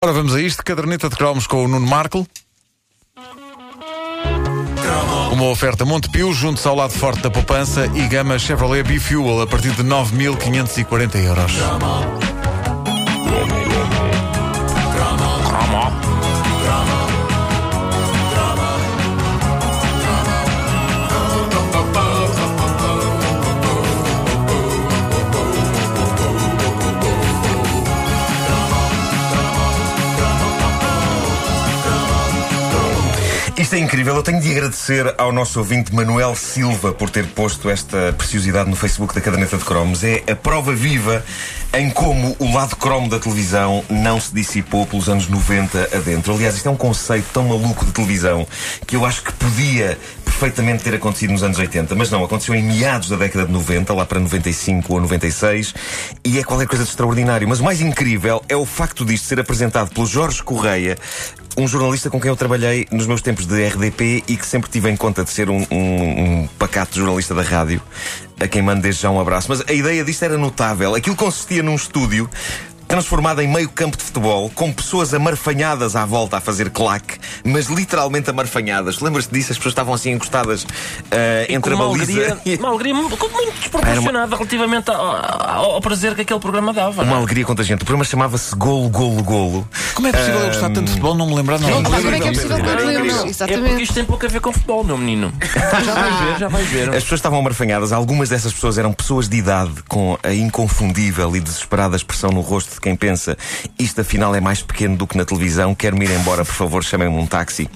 Ora, vamos a isto. Caderneta de cromos com o Nuno Marco. Uma oferta Montepio, junto ao lado forte da poupança e gama Chevrolet B-Fuel a partir de 9.540 euros. Isto é incrível. Eu tenho de agradecer ao nosso ouvinte Manuel Silva por ter posto esta preciosidade no Facebook da Caderneta de Cromos. É a prova viva em como o lado cromo da televisão não se dissipou pelos anos 90 adentro. Aliás, isto é um conceito tão maluco de televisão que eu acho que podia perfeitamente ter acontecido nos anos 80, mas não, aconteceu em meados da década de 90, lá para 95 ou 96, e é qualquer coisa de extraordinário. Mas o mais incrível é o facto disto ser apresentado pelo Jorge Correia, um jornalista com quem eu trabalhei nos meus tempos de RDP e que sempre tive em conta de ser um, um, um pacato jornalista da rádio, a quem mando desde já um abraço. Mas a ideia disto era notável. Aquilo consistia num estúdio transformada em meio campo de futebol, com pessoas amarfanhadas à volta a fazer claque, mas literalmente amarfanhadas. Lembras-te disso? As pessoas estavam assim encostadas uh, entre a uma baliza alegria, e... uma alegria muito desproporcionada relativamente ao, ao- ao prazer que aquele programa dava. Uma não é? alegria contagiante. O programa chamava-se Golo, Golo, Golo. Como é possível eu gostar tanto de futebol? Não me lembrar, não. Não. Como é que é possível que não te Incrível. lembres? É porque Exatamente. isto tem pouco a ver com futebol, meu menino. Já vais ver, já vais ver. As pessoas estavam amarfanhadas. Algumas dessas pessoas eram pessoas de idade com a inconfundível e desesperada expressão no rosto de quem pensa isto afinal é mais pequeno do que na televisão, quero-me ir embora, por favor, chamem-me um táxi.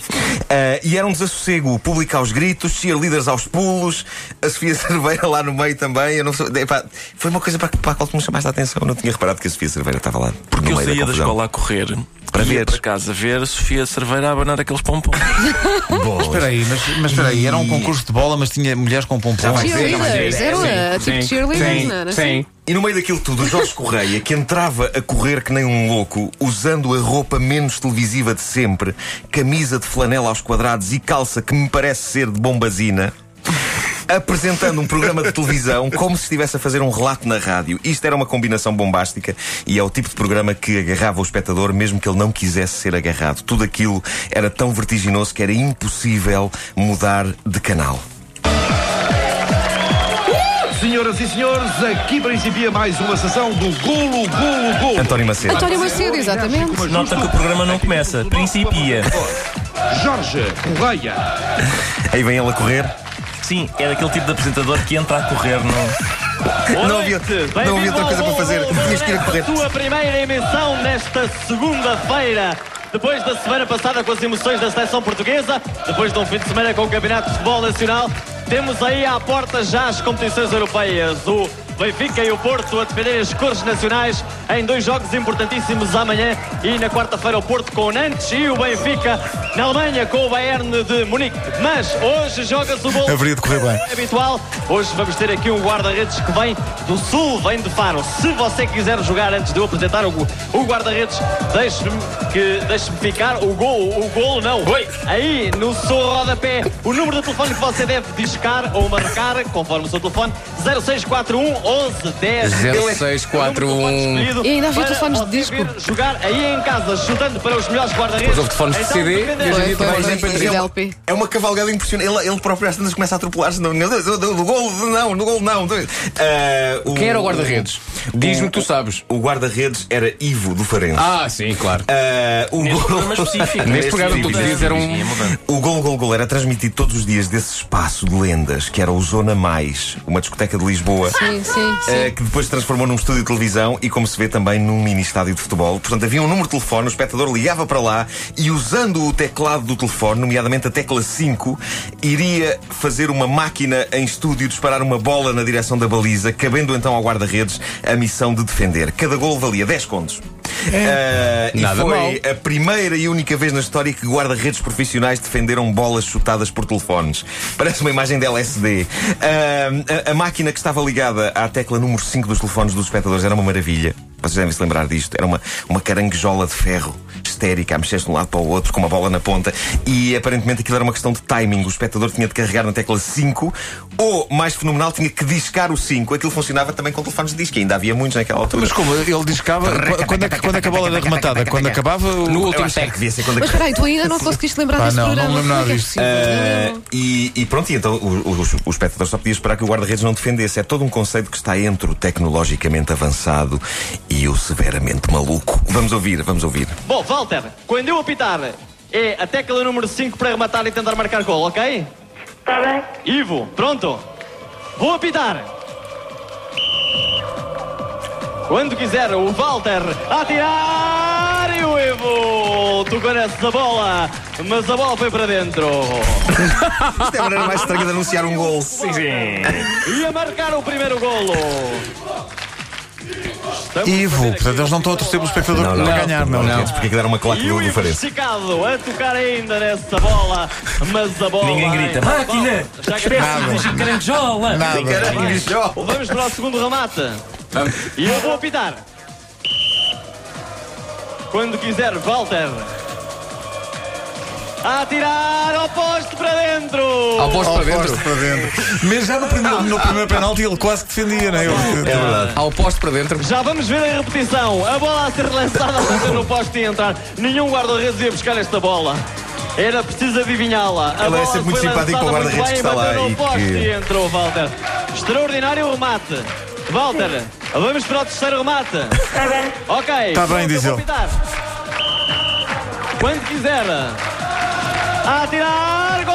Ah, e era um desassossego. O público aos gritos, cheerleaders aos pulos, a Sofia Cerveira lá no meio também. Eu não sei- epá, foi uma coisa para, para a qual tu me chamaste a atenção. Eu não tinha reparado que a Sofia Cerveira estava lá. Porque eu saía da confusão. escola a correr Para ver. para casa ver a Sofia Cerveira a abanar aqueles pompons. Espera aí, mas, mas espera aí, era um concurso de bola, mas tinha mulheres com pompons. vai ser, já vai Cheerleaders, ser. eram a tipo cheerleaders, não era assim? E no meio daquilo tudo, o Jorge Correia, que entrava a correr que nem um louco, usando a roupa menos televisiva de sempre, camisa de flanela aos quadrados e calça que me parece ser de bombazina, apresentando um programa de televisão como se estivesse a fazer um relato na rádio. Isto era uma combinação bombástica e é o tipo de programa que agarrava o espectador mesmo que ele não quisesse ser agarrado. Tudo aquilo era tão vertiginoso que era impossível mudar de canal. Senhoras e senhores, aqui principia mais uma sessão do Golo, Golo, Golo. António Macedo. António Macedo, exatamente. Nota que o programa não começa, principia. Jorge Correia. Aí vem ele a correr. Sim, é daquele tipo de apresentador que entra a correr no. Não havia, não havia outra coisa para fazer. Tinhas que ir a correr. Sua primeira emissão nesta segunda-feira. Depois da semana passada com as emoções da seleção portuguesa, depois de um fim de semana com o Campeonato de Futebol Nacional, temos aí à porta já as competições europeias. O Benfica e o Porto a defender as cores nacionais em dois jogos importantíssimos amanhã e na quarta-feira o Porto com o Nantes e o Benfica na Alemanha com o Bayern de Munique. Mas hoje joga-se o gol Haveria de correr bem. habitual. Hoje vamos ter aqui um guarda-redes que vem do sul, vem de Faro. Se você quiser jogar antes de eu apresentar o guarda-redes, deixe-me que deixe-me ficar o gol, o gol não. Oi. Aí no seu rodapé, o número de telefone que você deve discar ou marcar, conforme o seu telefone, 0641 11 10 0641. E ainda havia telefones de disco. Jogar aí em casa, chutando para os melhores guarda-redes. Houve telefones de Então, CD, defender- e hoje em dia Foi, foi, telefones foi. de MP3. de LP. É uma cavalgada impressionante. Ele, ele próprio às tantas começa a atropelar-se. No, no, no, no, no gol, não, no gol, não. Ah, o- Quem era o guarda-redes? Diz-me que tu sabes. O guarda-redes era Ivo do Farense. Ah, sim, claro. Ah, o Neste gol- programa específico. Neste programa específico, todos os dias era um- mudando. O Gol Gol Gol era transmitido todos os dias desse espaço de lendas que era o Zona Mais, uma discoteca de Lisboa. Sim, sim, eh, sim. que depois se transformou num estúdio de televisão e, como se vê, também num mini estádio de futebol. Portanto, havia um número de telefone, o espectador ligava para lá e, usando o teclado do telefone, nomeadamente a tecla 5, iria fazer uma máquina em estúdio disparar uma bola na direção da baliza, cabendo então ao guarda-redes a missão de defender. Cada gol valia 10 contos. Eh, e Nada foi mal. a primeira e única vez na história que guarda-redes profissionais defenderam bolas chutadas por telefones. Parece uma imagem de LSD. Ah, a, a máquina que estava ligada à tecla número 5 dos telefones dos espectadores era uma maravilha. Vocês devem se lembrar disto. Era uma, uma caranguejola de ferro, histérica, a mexer-se de um lado para o outro, com uma bola na ponta, e aparentemente aquilo era uma questão de timing. O espectador tinha de carregar na tecla 5, ou, mais fenomenal, tinha que discar o 5. Aquilo funcionava também com telefones de disco, e ainda havia muitos naquela altura. Mas como? Ele discava. Quando é, que- quando é que a bola era rematada? Quando acabava. o- No último acho que tech. devia ser quando Mas espera aí, tu ainda não conseguiste lembrar desse não, não programa. me lembro nada é é disto. possível? Uh, e, e pronto, e então o, o, o espectador só podia esperar que o guarda-redes não defendesse. É todo um conceito que está entre o tecnologicamente avançado e o severamente maluco. Vamos ouvir, vamos ouvir. Bom, Walter, quando eu apitar, é a tecla número 5 para rematar e tentar marcar gol, ok? Tá bem. Ivo, pronto? Vou apitar. Quando quiser, o Walter a tirar e o Ivo tocou nessa bola, mas a bola foi para dentro. Isto é a maneira mais estranha de anunciar um gol. E a marcar o primeiro golo. Ivo, portanto eles não estão a torcer pelo espectador Não, não. para ganhar, não. Não, porque aquilo era uma claque E do, o do Ivo Farense. esticado a tocar ainda nessa bola, mas a bola. Ninguém grita, máquina! Já que Espécie de caranjola! Nada. Vamos para o segundo remate. E eu vou apitar. Quando quiser, Walter. A atirar ao poste para dentro. Ao posto para dentro. poste para dentro. Mas já no primeiro, no primeiro penalti ele quase que defendia, não é? É verdade. Ao posto para dentro. Já vamos ver a repetição. A bola a ser lançada a bater no poste e entrar. Nenhum guarda-redes ia buscar esta bola. Era preciso adivinhá-la. A Ele é sempre muito foi simpático para o guarda-redes que está lá e poste que- e entrou, Walter. Extraordinário remate. Walter, vamos para o terceiro remate. Tá bem. Ok. Tá bem, diz ele. Quando quiser. A tirar!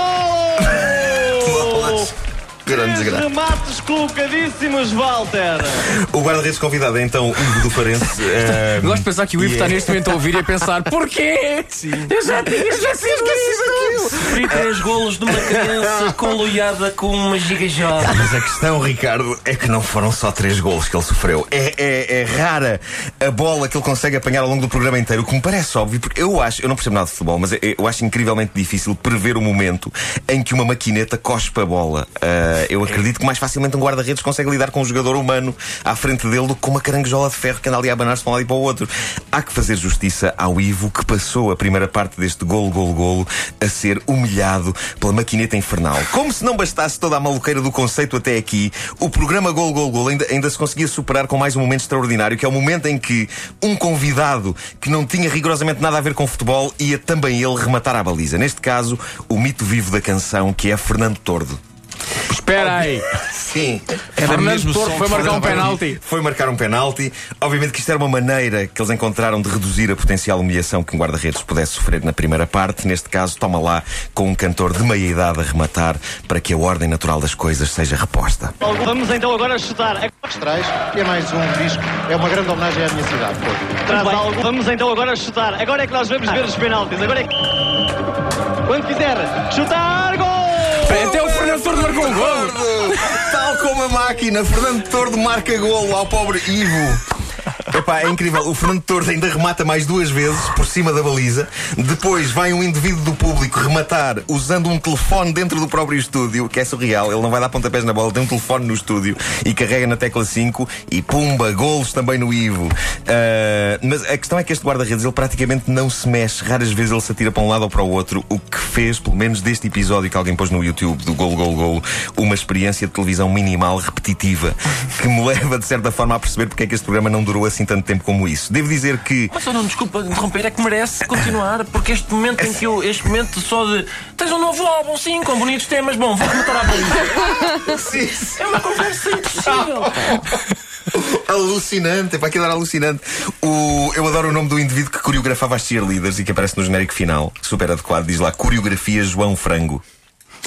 Grande Três desgraça. remates colocadíssimos, Walter. O guarda-redes convidado é então Ivo do Farense. eh, Gosto de pensar que o Ivo está é- neste momento a ouvir e a pensar: porquê? Eu já tinha esquecido disso. Sofri três golos de uma criança conluiada com uma gigajoga. Mas a questão, Ricardo, é que não foram só três golos que ele sofreu. É, é- é rara a bola que ele consegue apanhar ao longo do programa inteiro, o que me parece óbvio, porque eu acho, eu não percebo nada de futebol, mas eu, eu acho incrivelmente difícil prever o momento em que uma maquineta cospe a bola. Ah, eu acredito que mais facilmente um guarda-redes consegue lidar com um jogador humano à frente dele do que com uma caranguejola de ferro que anda ali a abanar-se para um lado e para o outro. Há que fazer justiça ao Ivo, que passou a primeira parte deste golo, golo, golo, a ser humilhado pela maquineta infernal. Como se não bastasse toda a maluqueira do conceito até aqui, o programa Gol, Gol, Gol ainda, ainda se conseguia superar com mais um momento extraordinário, que é o momento em que um convidado que não tinha rigorosamente nada a ver com futebol ia também ele rematar a baliza. Neste caso, o mito vivo da canção, que é Fernando Tordo. Espera aí. Sim. Era Fernando mesmo som foi que marcar um penalti. Foi marcar um penalti. Obviamente que isto era uma maneira que eles encontraram de reduzir a potencial humilhação que um guarda-redes pudesse sofrer na primeira parte. Neste caso, toma lá com um cantor de meia idade a rematar para que a ordem natural das coisas seja reposta. Vamos então agora chutar. Traz, e é mais um disco, é uma grande homenagem à minha cidade. Traz algo. Vamos então agora chutar. Agora é que nós vamos ver os penaltis. Agora é que... Quando quiser, chutar, Fernando Tordo marcou um gol. Tal como a máquina, Fernando Tordo marca golo ao pobre Ivo. Epá, é incrível. O Fernando Tordo ainda remata mais duas vezes por cima da baliza. Depois vai um indivíduo do público rematar usando um telefone dentro do próprio estúdio, que é surreal. Ele não vai dar pontapés na bola, tem um telefone no estúdio e carrega na tecla 5 e pumba, golos também no Ivo. Ah, mas a questão é que este guarda-redes ele praticamente não se mexe. Raras vezes ele se atira para um lado ou para o outro. O que fez, pelo menos deste episódio que alguém pôs no YouTube do Gol, Gol, Gol, uma experiência de televisão minimal, repetitiva, que me leva de certa forma a perceber porque é que este programa não durou assim tanto tempo como isso. Devo dizer que Mas só não desculpa interromper, é que merece continuar, porque este momento em que eu, este momento só de tens um novo álbum, sim, com bonitos temas, bom, vou rematar a baliza. É uma conversa impossível. Alucinante, é para aquilo era alucinante. O, eu adoro o nome do indivíduo que coreografava as cheerleaders e que aparece no genérico final, super adequado, diz lá Coreografia João Frango.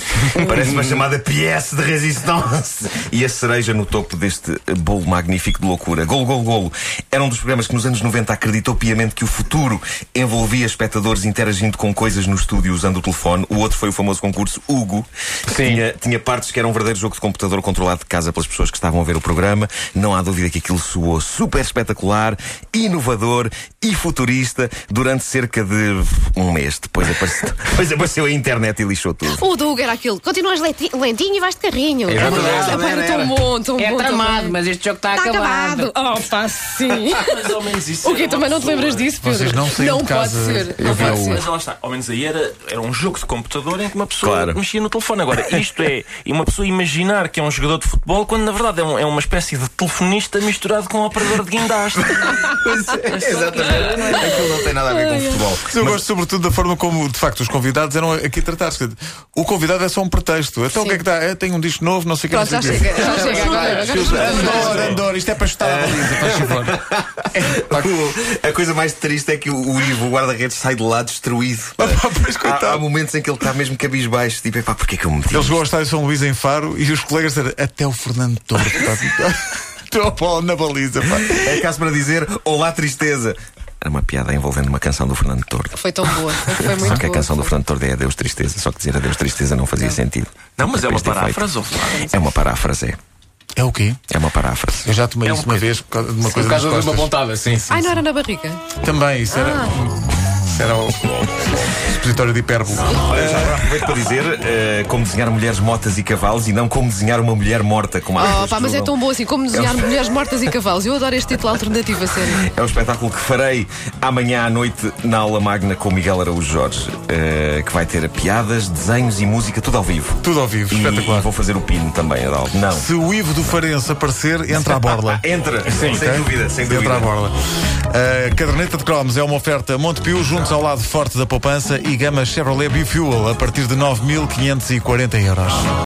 Parece uma chamada pièce de resistance. E a cereja no topo deste bolo magnífico de loucura. Golo, golo, golo. Era um dos programas que nos anos 90 acreditou piamente que o futuro envolvia espectadores interagindo com coisas no estúdio usando o telefone. O outro foi o famoso concurso Hugo. que Sim. Tinha, tinha partes que era um verdadeiro jogo de computador controlado de casa pelas pessoas que estavam a ver o programa. Não há dúvida que aquilo soou super espetacular, inovador e futurista durante cerca de um mês. Depois apareceu, depois apareceu a internet e lixou tudo. O Doug era aquilo. Continuas lenti- lentinho e vais de carrinho. É Era, verdade, era, era, tão era. bom, tão É bom. tramado, também. mas este jogo está Está acabado. acabado. Oh, pá, sim. Mais ou menos isso. O quê? era uma Também não te pessoa- lembras disso, Pedro? Vocês não saíam de casa. pode ser. Eu Não vi pode ser. Mas lá está, ao menos aí era, era um jogo de computador em que uma pessoa Claro. mexia no telefone. Agora, isto é, e uma pessoa imaginar que é um jogador de futebol quando na verdade é, um- é uma espécie de telefonista misturado com um operador de guindaste. Exatamente. Aquilo não tem nada a ver com futebol. Mas eu gosto sobretudo da forma como, de facto, os convidados eram aqui tratados. Quer dizer, O convidado é só um pretexto. Então o que é que está? É, tem um disco novo, não sei o que. Pronto, não já sei quê. chega. Já chega agora. Andor, Andor, isto é para chutar a baliza, faz favor. O- a coisa mais triste é que o, Ivo, o guarda-redes, sai de lá destruído. Ah, pois, há, há momentos em que ele está mesmo cabisbaixo. Tipo, epá, porquê que eu me meti? Ele chegou ao estádio São Luís em Faro e os colegas disseram até o Fernando Torres. bola na baliza. Pá. É caso para dizer Olá Tristeza. Era uma piada envolvendo uma canção do Fernando Tordo. Foi tão boa. Foi muito Só que a boa. canção do Fernando Tordo é Adeus Tristeza. Só que dizer Adeus Tristeza não fazia sentido. Não, mas é uma paráfrase, lá. É uma paráfrase. é. É o quê? É uma paráfrase. Eu já tomei É um isso uma vez por causa de uma Por coisa causa de uma pontada, sim, sim. Ai, não era na barriga. Também, isso era. Isso era o supositório de hipérbole. Olha, já agora aproveito para dizer eh, como desenhar mulheres motas e cavalos e não como desenhar uma mulher morta, como há Oh, pessoas pá, que mas é julgam. tão bom assim como desenhar mulheres mortas e cavalos. Eu adoro este título alternativo a sério. É um espetáculo que farei amanhã à noite na aula magna com Miguel Araújo Jorge, eh, que vai ter piadas, desenhos e música, tudo ao vivo. Tudo ao vivo, E espetacular. vou fazer o pino também, Adalto. Não. Se o Ivo do Farense aparecer, entra à borla. Entra, sem Ok? dúvida, sem Entra dúvida. à borla. A caderneta de cromos é uma oferta Montepio, ao lado forte da poupança e gama Chevrolet Bifuel a partir de 9.540 euros.